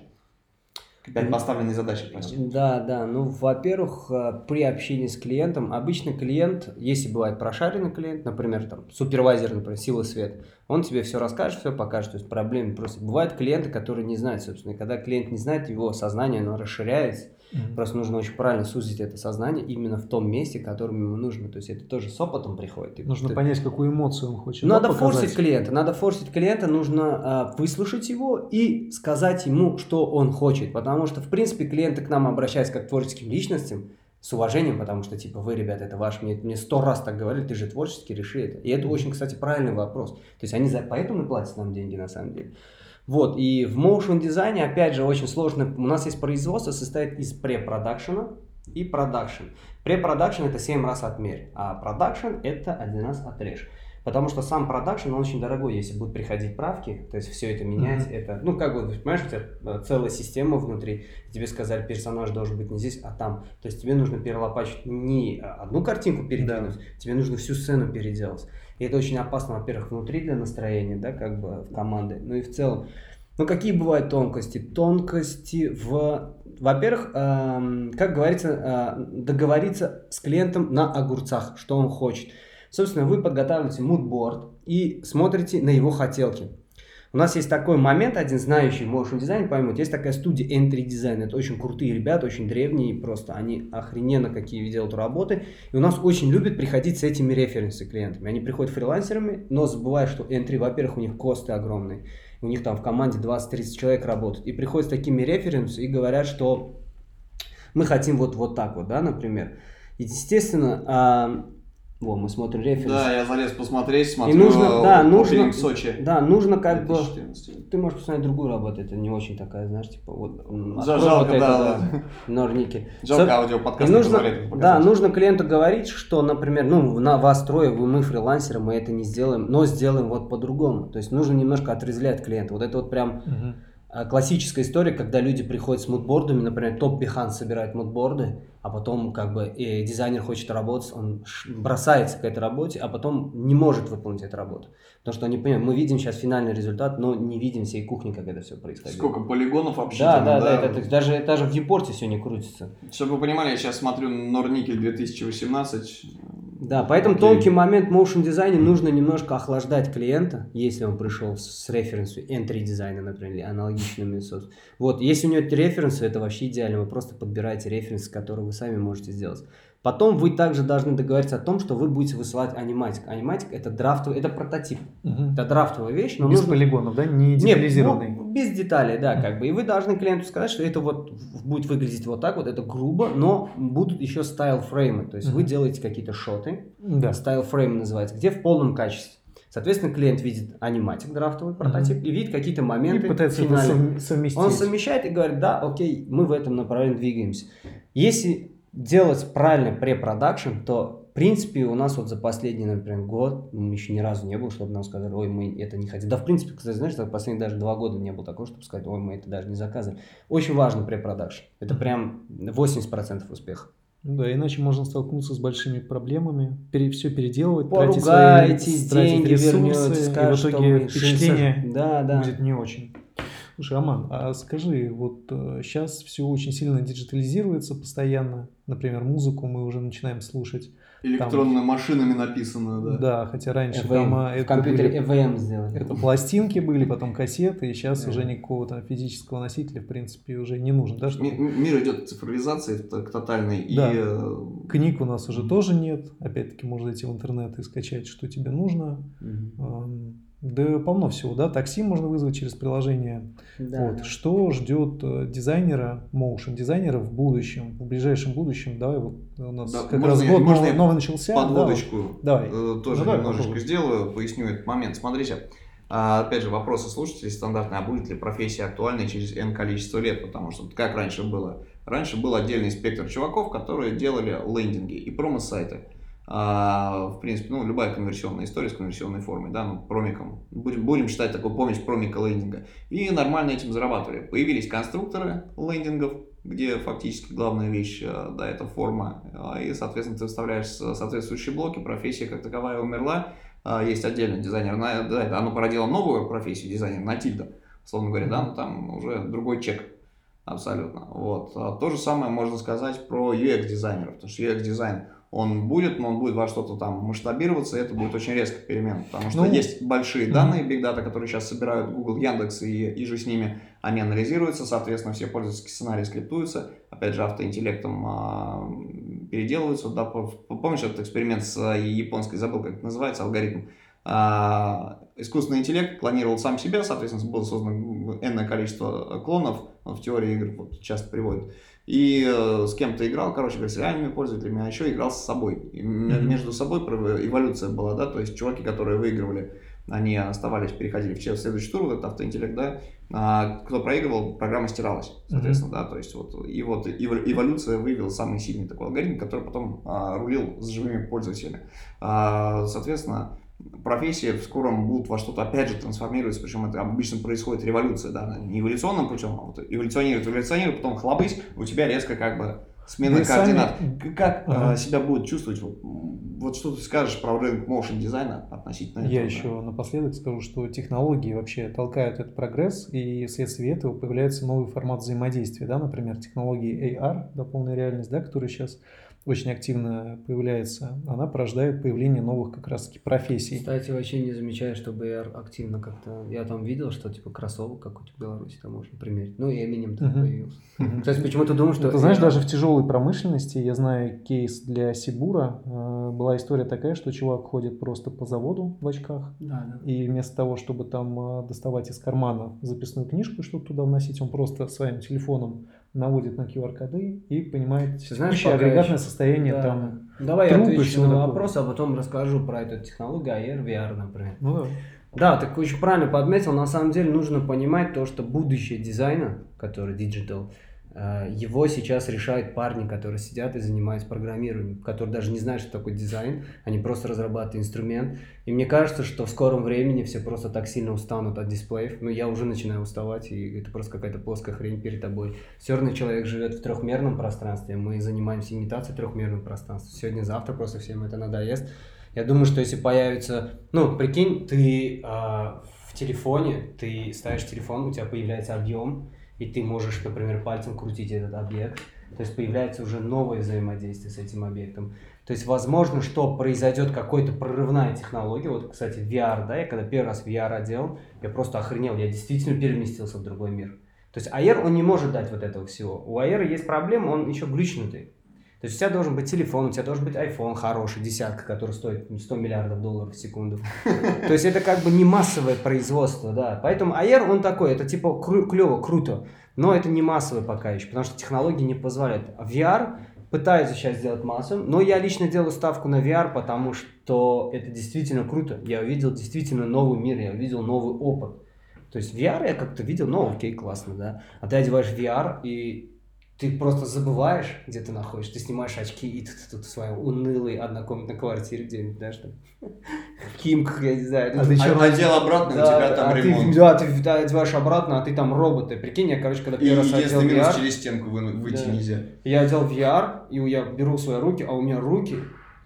KPI поставленные задачи, простите. Да, да. Ну, во-первых, э, при общении с клиентом, обычно клиент, если бывает прошаренный клиент, например, там, супервайзер, например, сила свет, он тебе все расскажет, все покажет, то есть проблем просто. Бывают клиенты, которые не знают, собственно, и когда клиент не знает, его сознание, оно расширяется, Mm-hmm. Просто нужно очень правильно сузить это сознание именно в том месте, которым ему нужно. То есть это тоже с опытом приходит. нужно ты... понять, какую эмоцию он хочет. Надо да, форсить клиента. Надо форсить клиента, нужно э, выслушать его и сказать ему, что он хочет. Потому что, в принципе, клиенты к нам обращаются как к творческим личностям с уважением, потому что, типа, вы, ребята, это ваш, мне, мне сто раз так говорили, ты же творчески, реши это. И это очень, кстати, правильный вопрос. То есть они за, поэтому и платят нам деньги, на самом деле. Вот, и в motion дизайне, опять же, очень сложно, у нас есть производство, состоит из препродакшена и продакшн. Препродакшн это 7 раз отмерь, а продакшн это один раз отрежь. Потому что сам продакшн, он очень дорогой, если будут приходить правки, то есть все это менять, mm-hmm. это, ну, как бы, понимаешь, у тебя э, целая система внутри, тебе сказали, персонаж должен быть не здесь, а там. То есть тебе нужно перелопачивать не одну картинку передвинуть, да. тебе нужно всю сцену переделать. И это очень опасно, во-первых, внутри для настроения, да, как бы в команды, ну и в целом. Ну, какие бывают тонкости? Тонкости в... Во-первых, э, как говорится, э, договориться с клиентом на огурцах, что он хочет. Собственно, вы подготавливаете мудборд и смотрите на его хотелки. У нас есть такой момент, один знающий motion дизайн поймут, есть такая студия Entry Design, это очень крутые ребята, очень древние, просто они охрененно какие делают работы, и у нас очень любят приходить с этими референсами клиентами, они приходят фрилансерами, но забывают, что Entry, во-первых, у них косты огромные, у них там в команде 20-30 человек работают, и приходят с такими референсами и говорят, что мы хотим вот, вот так вот, да, например. И, естественно, а, во, мы смотрим референс. Да, я залез посмотреть, смотрю. И нужно, да, нужно, Сочи. Да, нужно как 2014. бы. Ты можешь посмотреть другую работу, это не очень такая, знаешь, типа вот. Жалко, вот это, да, да. Норники. Жалко Со... аудио подкаст. нужно, да, нужно клиенту говорить, что, например, ну на вас трое, вы мы фрилансеры, мы это не сделаем, но сделаем вот по-другому. То есть нужно немножко отрезвлять клиента. Вот это вот прям. Угу классическая история, когда люди приходят с мудбордами, например, топ Behance собирает мудборды, а потом как бы и дизайнер хочет работать, он бросается к этой работе, а потом не может выполнить эту работу. Потому что они понимают, мы видим сейчас финальный результат, но не видим всей кухни, как это все происходит. Сколько полигонов вообще? Да, да, да, это, это, даже, даже в Випорте все не крутится. Чтобы вы понимали, я сейчас смотрю Норникель 2018, да, поэтому Окей. тонкий момент в motion дизайне нужно немножко охлаждать клиента, если он пришел с референсом entry дизайна, например, или аналогичными. Вот, если у него референсы, это вообще идеально, вы просто подбираете референсы, которые вы сами можете сделать. Потом вы также должны договориться о том, что вы будете высылать аниматик. Аниматик это драфтовый, это прототип. Угу. Это драфтовая вещь. Но без нужно... полигонов, да? Не детализированный. Нет, ну, без деталей, да, как бы. И вы должны клиенту сказать, что это вот будет выглядеть вот так вот, это грубо, но будут еще style frame ы. То есть угу. вы делаете какие-то shot ы, да. style frame называется, где в полном качестве. Соответственно, клиент видит аниматик драфтовый прототип mm-hmm. и видит какие-то моменты. И пытается финальные. это совместить. Он совмещает и говорит, да, окей, мы в этом направлении двигаемся. Если делать правильный препродакшн, то в принципе у нас вот за последний, например, год ну, еще ни разу не было, чтобы нам сказали, ой, мы это не хотим. Да, в принципе, кстати, знаешь, за последние даже два года не было такого, чтобы сказать, ой, мы это даже не заказывали. Очень важно препродакшн. Это прям 80% успеха. Да, иначе можно столкнуться с большими проблемами, пере, все переделывать, Поругаетесь, тратить свои деньги тратить ресурсы, вернете, скажешь, и в итоге впечатление да, да. будет не очень. Слушай, Аман, а скажи, вот сейчас э, все очень сильно диджитализируется постоянно. Например, музыку мы уже начинаем слушать. Электронными там, машинами написано, да. Да, хотя раньше FVM. там а, это в компьютере были, EVM сделали. Это пластинки были, потом кассеты, и сейчас yeah. уже никакого там физического носителя, в принципе, уже не нужно. Да, чтобы... Мир идет к цифровизации к тотальной. Да. И... Э, Книг у нас уже тоже нет. Опять-таки, можно зайти в интернет и скачать, что тебе нужно. Mm-hmm. Да полно всего, да, такси можно вызвать через приложение. Да, вот. Что ждет э, дизайнера, моушен дизайнера в будущем, в ближайшем будущем, давай вот у нас да, как раз год можно новый, новый начался. Подводочку да, давай. Э, тоже ну, немножечко давай, сделаю, поясню этот момент. Смотрите, а, опять же, вопросы слушателей стандартные, а будет ли профессия актуальной через N количество лет, потому что как раньше было? Раньше был отдельный спектр чуваков, которые делали лендинги и промо-сайты. А, в принципе, ну, любая конверсионная история с конверсионной формой, да, ну, промиком. Будем, будем считать такой помощь промика лендинга. И нормально этим зарабатывали. Появились конструкторы лендингов, где фактически главная вещь, э, да, это форма. А, и, соответственно, ты вставляешь соответствующие блоки, профессия как таковая умерла. а, есть отдельный дизайнер, на, да, оно породило новую профессию дизайнер, Натильда, условно говоря, да, но там уже другой чек абсолютно. Вот. То же самое можно сказать про UX-дизайнеров, потому что UX-дизайн он будет, но он будет во что-то там масштабироваться, и это будет очень резко перемен, потому что Ну, есть большие данные, big data, которые сейчас собирают Google, Яндекс и, и же с ними, они анализируются, соответственно, все пользовательские сценарии скриптуются, опять же, автоинтеллектом а, переделываются. Да, по- помнишь этот эксперимент с а, японской, забыл, как это называется, алгоритм? А, искусственный интеллект клонировал сам себя, соответственно, было создано энное количество клонов, он в теории игр вот часто приводит, и э, с кем-то играл, короче говоря, с реальными пользователями, а еще играл с собой. И между собой пров- эволюция была, да, то есть чуваки, которые выигрывали, они оставались, переходили в следующий тур, вот этот автоинтеллект, да, а кто проигрывал, программа стиралась, соответственно, да, то есть вот, и вот эво- эволюция вывела самый сильный такой алгоритм, который потом а, рулил с живыми пользователями. А, соответственно, профессии в скором будут во что-то опять же трансформироваться, причем это обычно происходит революция, да, не эволюционным путем, а вот эволюционирует, эволюционирует, потом хлобысь, у тебя резко как бы смена Вы сами- координат. К- Как Ага. э, себя будет чувствовать, вот, вот что ты скажешь про рынок motion дизайна относительно Я этого, да? еще напоследок скажу, что технологии вообще толкают этот прогресс, и вследствие этого появляется новый формат взаимодействия, да, например, технологии AR, дополненная реальность, да, которая сейчас очень активно появляется, она порождает появление новых как раз-таки профессий. Кстати, вообще не замечаю, чтобы VR активно как-то... Я там видел, что типа кроссовок какой-то в Беларуси там можно примерить. Ну и Eminem там Мгм. появился. Мгм. Кстати, почему-то думаю, что... Ну, Ты знаешь, даже в тяжелой промышленности, я знаю кейс для Сибура, э, была история такая, что чувак ходит просто по заводу в очках, Да, да. и вместо того, чтобы там э, доставать из кармана записную книжку, чтобы туда вносить, он просто своим телефоном наводит на QR-коды и понимает знаешь, текущее агрегатное еще- состояние Да. там. Давай я труп и отвечу на вопрос, а потом расскажу про эту технологию AR, VR, например. Ну да. Да, ты очень правильно подметил. На самом деле нужно понимать то, что будущее дизайна, который digital, его сейчас решают парни, которые сидят и занимаются программированием, которые даже не знают, что такое дизайн, они просто разрабатывают инструмент. И мне кажется, что в скором времени все просто так сильно устанут от дисплеев. Ну, я уже начинаю уставать, и это просто какая-то плоская хрень перед тобой. Все равно человек живет в трехмерном пространстве, мы занимаемся имитацией трехмерного пространства. Сегодня-завтра просто всем это надоест. Я думаю, что если появится... Ну, прикинь, ты а, в телефоне, ты ставишь телефон, у тебя появляется объем, и ты можешь, например, пальцем крутить этот объект. То есть появляется уже новое взаимодействие с этим объектом. То есть возможно, что произойдет какая-то прорывная технология. Вот, кстати, VR, да, я когда первый раз VR одел, я просто охренел, я действительно переместился в другой мир. То есть AR, он не может дать вот этого всего. У AR есть проблема, он еще глючнутый. То есть у тебя должен быть телефон, у тебя должен быть iPhone хороший, десятка, который стоит ну, 100 миллиардов долларов в секунду. То есть это как бы не массовое производство, да. Поэтому AR, он такой, это типа клево, круто, но это не массовое пока еще, потому что технологии не позволяют. А VR пытается сейчас сделать массовым, но я лично делаю ставку на VR, потому что это действительно круто. Я увидел действительно новый мир, я увидел новый опыт. То есть VR я как-то видел, ну окей, классно, да. А ты одеваешь VR, и ты просто забываешь, где ты находишься. Ты снимаешь очки, и ты тут в своей унылой однокомнатной квартире где-нибудь, знаешь, там, в Химках, я не знаю. А ты чё, Одел обратно, у тебя там а ты- ремонт. да, ты да, одеваешь обратно, а ты там роботы. Прикинь, я, короче, когда первый раз одел VR, через стенку вы- выйти Да. нельзя. я одел VR, и я беру свои руки, а у меня руки,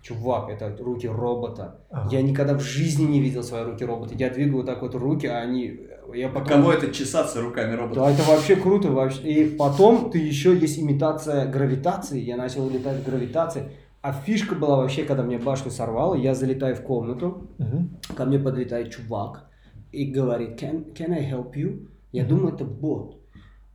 чувак, это руки робота. Ага. Я никогда в жизни не видел свои руки робота. Я двигаю вот так вот руки, а они... Я потом... Каково это чесаться руками робота? Да, это вообще круто вообще. И потом ты еще есть имитация гравитации. Я начал летать в гравитации. А фишка была вообще, когда мне башню сорвало, я залетаю в комнату, Мгм. ко мне подлетает чувак и говорит, can, can I help you? Я Мгм. думаю, это бот.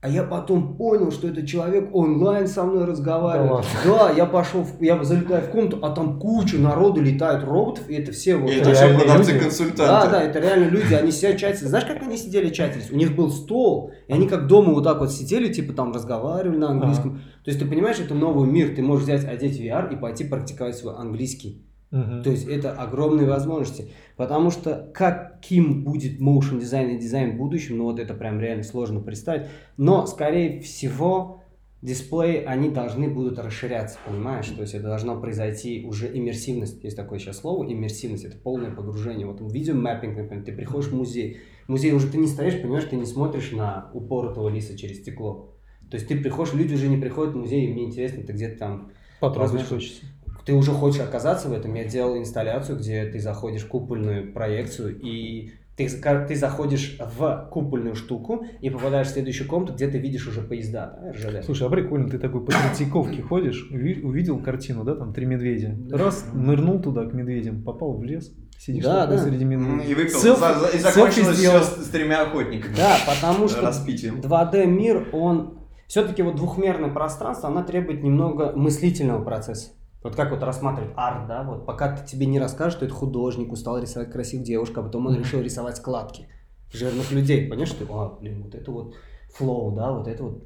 А я потом понял, что этот человек онлайн со мной разговаривает. Да Да, я пошел, в- я залетаю в комнату, а там куча народу летают роботов, и это все вот... И это все продавцы-консультанты. Да, да, это реально люди, они сидят чатятся. Знаешь, как они сидели чатились? У них был стол, и они как дома вот так вот сидели, типа там разговаривали на английском. То есть ты понимаешь, это новый мир, ты можешь взять, одеть VR и пойти практиковать свой английский. Мгм. То есть это огромные возможности. Потому что каким будет motion дизайн и дизайн в будущем, ну вот это прям реально сложно представить. Но, скорее всего, дисплеи, они должны будут расширяться, понимаешь? То есть это должно произойти уже иммерсивность. Есть такое сейчас слово, иммерсивность. Это полное погружение. Вот видеомаппинг, например, ты приходишь в музей. В музее уже ты не стоишь, понимаешь, ты не смотришь на упоротого лиса через стекло. То есть ты приходишь, люди уже не приходят в музей, и мне интересно, ты где-то там Потрогать хочется. Ты уже хочешь оказаться в этом. Я делал инсталляцию, где ты заходишь в купольную проекцию, и ты, ты заходишь в купольную штуку и попадаешь в следующую комнату, где ты видишь уже поезда, да, РЖД. Слушай, а прикольно, ты такой по Третьяковке ходишь, уви- увидел картину, да, там три медведя. Раз, нырнул туда к медведям, попал в лес, сидишь Да, такой да. среди медведей. И выпил, Селфи- за- за- и закончилось все с, с тремя охотниками. Да, потому что Распитием. 2D мир, он все-таки вот двухмерное пространство, она требует немного мыслительного процесса. Вот как вот рассматривать арт, да, вот пока ты тебе не расскажешь, что это художник, устал рисовать красивых девушек, а потом он решил рисовать складки жирных людей, понимаешь, что, а, блин, вот это вот флоу, да, вот это вот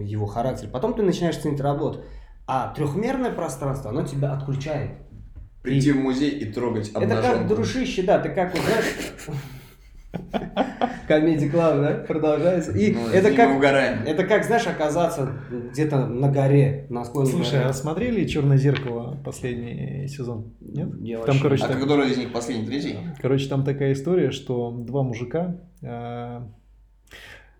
его характер. Потом ты начинаешь ценить работу. А трехмерное пространство, оно тебя отключает. Прийти в музей и трогать Это как обнаженку. дружище, да, ты как вот, знаешь, Комедий клаб, да, продолжается. И Ну, это как, это как, знаешь, оказаться где-то на горе, на склоне Слушай, горы. а смотрели «Черное зеркало» последний сезон? Нет? Я Там, вообще- короче, А так- который из них последний, третий? Короче, там такая история, что два мужика, э,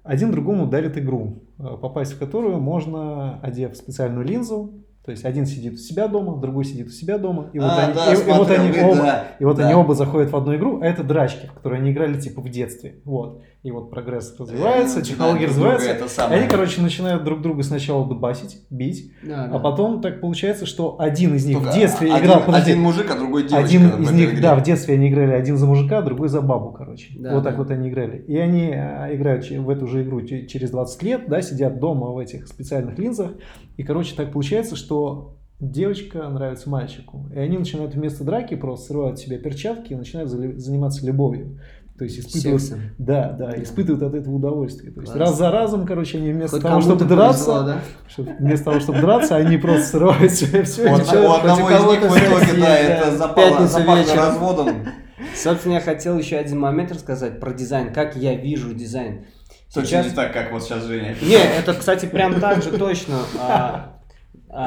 один другому дарит игру, э, попасть в которую можно, одев специальную линзу, то есть один сидит у себя дома, другой сидит у себя дома, и вот А, они, да, и- и вот они вы, оба, да, и вот да. они оба заходят в одну игру, а это драчки, в которые они играли типа в детстве, вот. И вот прогресс развивается, Э, технологии друг друга развиваются, Это и самое. они, короче, начинают друг друга сначала дубасить, бить, Да, а да. потом так получается, что один из них Только в детстве один, играл, подожди, один мужик, а другой девочка. один из них, игре. да, в детстве они играли один за мужика, другой за бабу, короче. Да, вот так да. вот они играли. И они э, играют в эту же игру че- через 20 лет, да, сидят дома в этих специальных линзах. И, короче, так получается, что девочка нравится мальчику. И они начинают вместо драки просто срывать с себя перчатки и начинают заниматься любовью. То есть испытывают... Сексом. Да, да, Да. испытывают от этого удовольствие. То есть Класс. раз за разом, короче, они вместо Хоть того, чтобы драться, повезло, да? чтоб- вместо того, чтобы драться, они просто срывают себе все. Ничего, у одного из них в итоге, да, это запахло разводом. Собственно, я хотел еще один момент рассказать про дизайн, как я вижу дизайн. Точно Сейчас- не так, как вот сейчас Женя. Не, это, кстати, прям так же точно. А,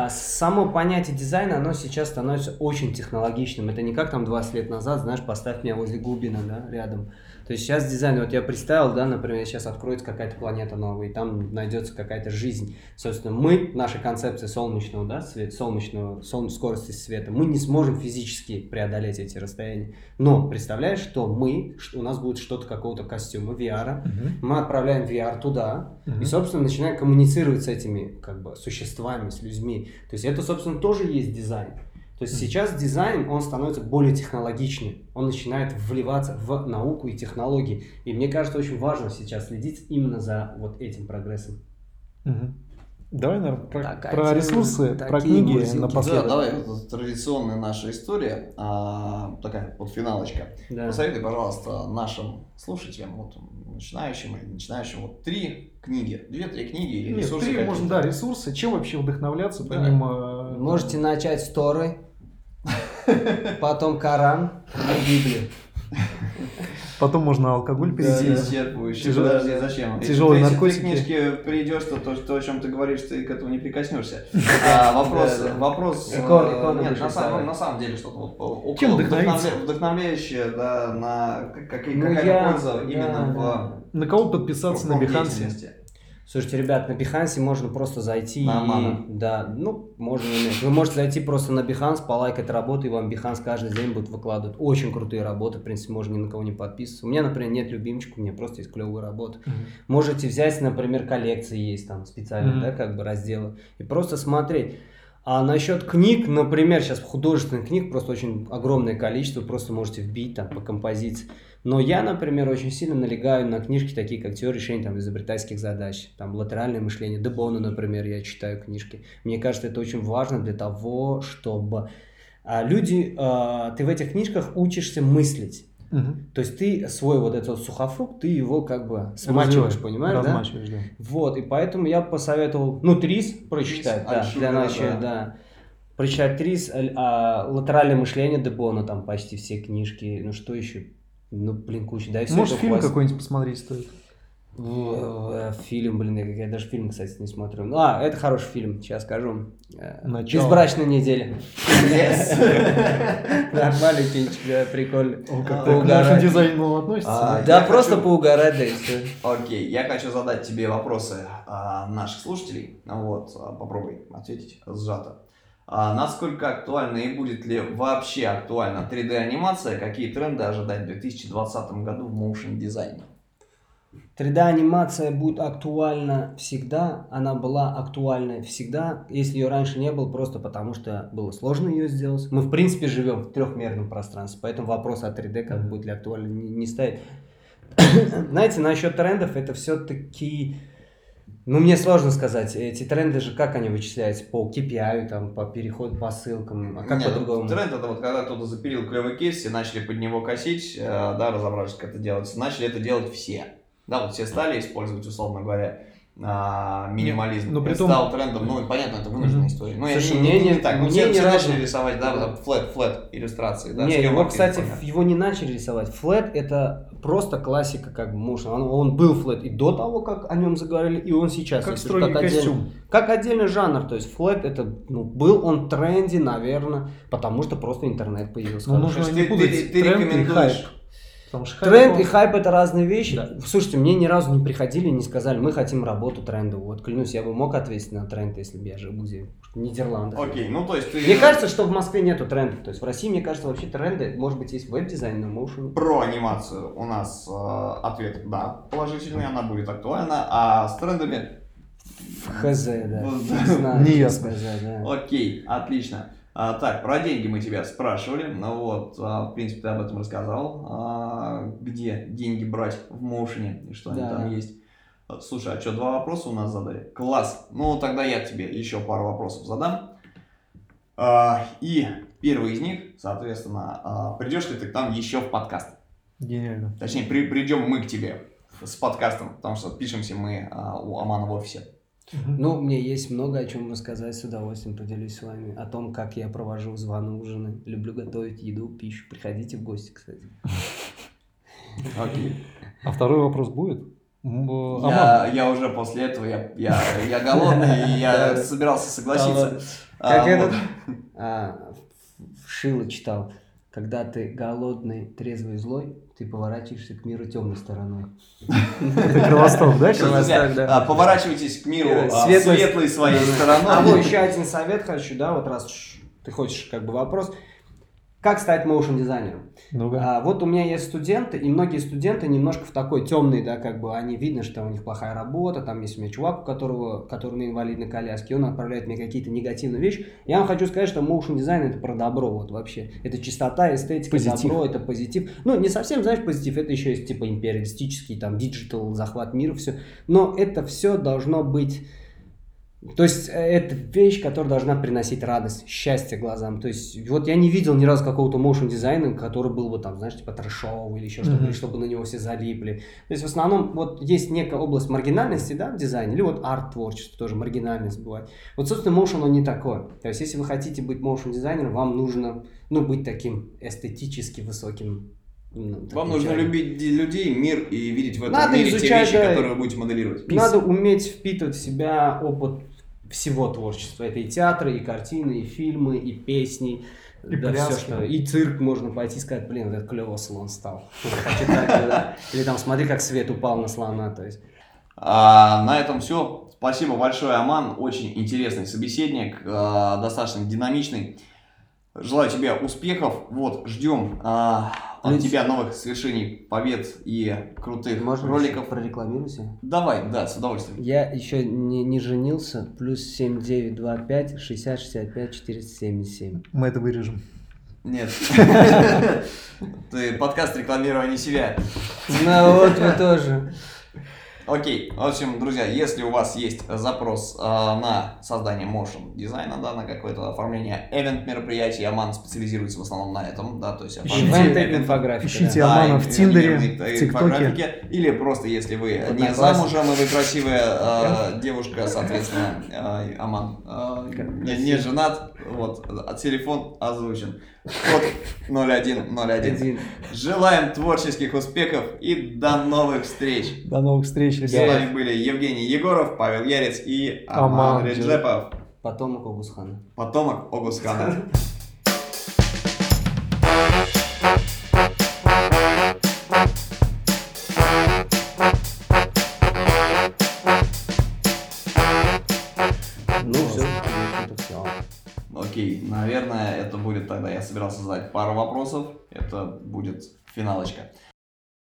само понятие дизайна, оно сейчас становится очень технологичным. Это не как там 20 лет назад, знаешь, поставь меня возле Губина, да, рядом. То есть сейчас дизайн, вот я представил, да, например, сейчас откроется какая-то планета новая, и там найдется какая-то жизнь. Собственно, мы, наша концепция солнечного, да, свет, солнечного, сол- скорости света, мы не сможем физически преодолеть эти расстояния. Но представляешь, что мы, что у нас будет что-то какого-то костюма, VR, Мгм. мы отправляем VR туда, Мгм. и, собственно, начинаем коммуницировать с этими как бы существами, с людьми. То есть это, собственно, тоже есть дизайн. То есть сейчас дизайн, он становится более технологичным. Он начинает вливаться в науку и технологии. И мне кажется, очень важно сейчас следить именно за вот этим прогрессом. Мгм. Давай, наверное, про, Такая про тема, ресурсы, про книги мурзилки. напоследок. Да, давай, вот традиционная наша история, а, такая вот финалочка. Да. Посоветуй, пожалуйста, нашим слушателям, вот начинающим или начинающим, вот три книги, две-три книги или Нет, ресурсы. три, можно, да, ресурсы. Чем вообще вдохновляться, Давай. помимо... э, Можете начать с Торы, потом Коран и Библию. Потом можно алкоголь Да, перейти. Тяжел- Подожди, зачем? тяжелые если, наркотики. Если ты к книжке придешь, то, то, то, о чем ты говоришь, ты к этому не прикоснешься. А, вопрос, Да, да. вопрос. э, Иконы, иконы нет, на самом, на самом деле что-то вот около Чем вдохновиться? вдохновля- вдохновляющее, да, на как, как- Ну, какая я- польза да, именно да. На кого в, подписаться в на Behance? Слушайте, ребят, на Behance можно просто зайти На и... Да, ну, можно. Вы можете зайти просто на Behance, полайкать работу, и вам Behance каждый день будет выкладывать очень крутые работы. В принципе, можно ни на кого не подписываться. У меня, например, нет любимчика, у меня просто есть клевые работы. Мгм. Можете взять, например, коллекции есть там специальные, Мгм. да, как бы разделы, и просто смотреть. А насчет книг, например, сейчас художественных книг просто очень огромное количество, просто можете вбить там по композиции. Но я, например, очень сильно налегаю на книжки, такие как «Теория решения там, изобретательских задач», там «Латеральное мышление», Дебона, например, я читаю книжки. Мне кажется, это очень важно для того, чтобы а, люди, а, ты в этих книжках учишься мыслить. Мгм. То есть ты свой вот этот вот сухофрукт, ты его как бы смачиваешь, понимаешь, да? да? Вот, и поэтому я посоветовал, ну, Трис прочитать, Трис, да, Аль для начала, да. да. Прочитать Трис, аль- а, латеральное мышление Дебона, там почти все книжки, ну, что еще? Ну, блин, куча, да, и все Может, фильм какой-нибудь посмотреть стоит? Фильм, блин, я, я даже фильм, кстати, не смотрю. Ну, а, это хороший фильм, сейчас скажу. Э, Начало. Безбрачная неделя. Нормальный фильмчик, да, прикольный. О, как А, так к нашему дизайну относится. А, Да, я просто поугарать, да и все. Окей, я хочу задать тебе вопросы а, наших слушателей. Вот, а, попробуй ответить сжато. А насколько актуальна и будет ли вообще актуальна 3D-анимация? Какие тренды ожидать в 2020 году в моушен дизайне? 3D-анимация будет актуальна всегда, она была актуальна всегда, если ее раньше не было, просто потому что было сложно ее сделать. Мы, в принципе, живем в трехмерном пространстве, поэтому вопрос о 3D, как будет ли актуально, не, не стоит. Знаете, насчет трендов, это все-таки... Ну, мне сложно сказать, эти тренды же, как они вычисляются? По KPI, там, по переходу по ссылкам, а как Нет, по-другому? Тренд это вот когда кто-то запилил клевый кейс, все начали под него косить, э, да, разобрались, как это делается. Начали это делать все. Да, вот все стали использовать, условно говоря, а, минимализм. Но при это том- стал трендом, ну, понятно, это вынужденная история. Ну, Слушай, я мне не, не, не- так, ну, мне все, ни все начали рисовать, да, вот флэт, флэт иллюстрации, да, не, его, кстати, формат. его не начали рисовать. Флэт это просто классика, как бы motion. Он, он был флэт и до того, как о нем заговорили, и он сейчас. Как строгий отдельный- костюм. как отдельный жанр. То есть флэт это, ну, был он в тренде, наверное, потому что просто интернет появился. Ну, нужно Ты- не путать ты- ты и рекомендуешь-. Потому что хайп, Тренд он- и хайп это разные вещи. Да. Слушайте, мне ни разу не приходили и не сказали, мы хотим работу трендовую. Вот клянусь, я бы мог ответить на тренд, если бы я жил где в Нидерландах. Окей, ну, то есть ты... Мне кажется, что в Москве нету трендов. То есть в России, мне кажется, вообще тренды, может быть, есть веб-дизайн, но motion. Про анимацию у нас э, ответ да, положительный, она будет актуальна, а с трендами Хз, да. Не знаю, Не сказать, да. Окей, отлично. А, так, про деньги мы тебя спрашивали. Ну вот, а, в принципе, ты об этом рассказал. А, где деньги брать в motion е и что они Да. там есть. Слушай, а что, два вопроса у нас задали? Класс. Ну, тогда я тебе еще пару вопросов задам. А, и первый из них, соответственно, а, придешь ли ты к нам еще в подкаст? Гениально. Точнее, при- придем мы к тебе с подкастом, потому что пишемся мы а, у Амана в офисе. Ну, мне есть много о чем рассказать, с удовольствием поделюсь с вами. О том, как я провожу званые ужины. Люблю готовить еду, пищу. Приходите в гости, кстати. Окей. А второй вопрос будет? Я, я уже после этого, я, я, я голодный, и я собирался согласиться. Как А, этот? А, Шило читал. Когда ты голодный, трезвый, злой, ты поворачиваешься к миру темной стороной. Кровосток, да? Кровосток, а, Поворачивайтесь к миру а, Светлой- своей А вот стороной. еще один совет хочу, да, вот раз ты хочешь как бы вопрос. Как стать motion дизайнером? Ну-ка. А, вот у меня есть студенты, и многие студенты немножко в такой темный, да, как бы они видно, что у них плохая работа, там есть у меня чувак, у которого, который на инвалидной коляске, он отправляет мне какие-то негативные вещи. Я вам хочу сказать, что motion дизайн это про добро, вот вообще. Это чистота, эстетика, Позитив. добро, это позитив. Ну, не совсем, знаешь, позитив, это еще есть типа империалистический, там, digital, захват мира, все. Но это все должно быть то есть э, это вещь, которая должна приносить радость, счастье глазам. То есть вот я не видел ни разу какого-то моушен дизайна, который был бы там, знаешь, типа трэшовый или еще что-то, или чтобы на него все залипли. То есть в основном вот есть некая область маргинальности, да, в дизайне, или вот арт-творчество тоже маргинальность бывает. Вот, собственно, моушен он не такой. То есть если вы хотите быть моушен дизайнером, вам нужно, ну, быть таким эстетически высоким. ну, Вам нужно человеком. любить людей, мир и видеть в этом Надо мире те изучать, вещи, да. которые вы будете моделировать. Надо уметь впитывать в себя опыт всего творчества. Это и театры, и картины, и фильмы, и песни. И да, все, пляски. что. И цирк можно пойти и сказать, блин, это клево слон стал. Или там смотри, как свет упал на слона. То есть. А, на этом все. Спасибо большое, Аман. Очень интересный собеседник, а, достаточно динамичный. Желаю тебе успехов. Вот, ждем а, от Плюс- тебя новых свершений, побед и крутых Можно роликов. прорекламируйся? Давай, да, с удовольствием. Я еще не, не женился. Плюс 7925 60 65 477. Мы это вырежем. Нет. Ты подкаст рекламирования себя. Ну вот вы тоже. Окей, в общем, друзья, если у вас есть запрос э, на создание motion дизайна, да, на какое-то оформление event мероприятий, Аман специализируется в основном на этом, да, то есть Ищите инфографика. Ищите да. Амана Да, в Тиндере, в ТикТоке. инфографике. Или просто, если вы не замужем, и вы красивая э, девушка, соответственно, э, Аман э, не, не женат, вот, телефон озвучен. Код 0101. Один. Желаем творческих успехов и до новых встреч. До новых встреч, С ребята. вами были Евгений Егоров, Павел Ярец и Аман Аман Реджепов, Потомок Огусхана. потомок Огускана. тогда, я собирался задать пару вопросов, это будет финалочка.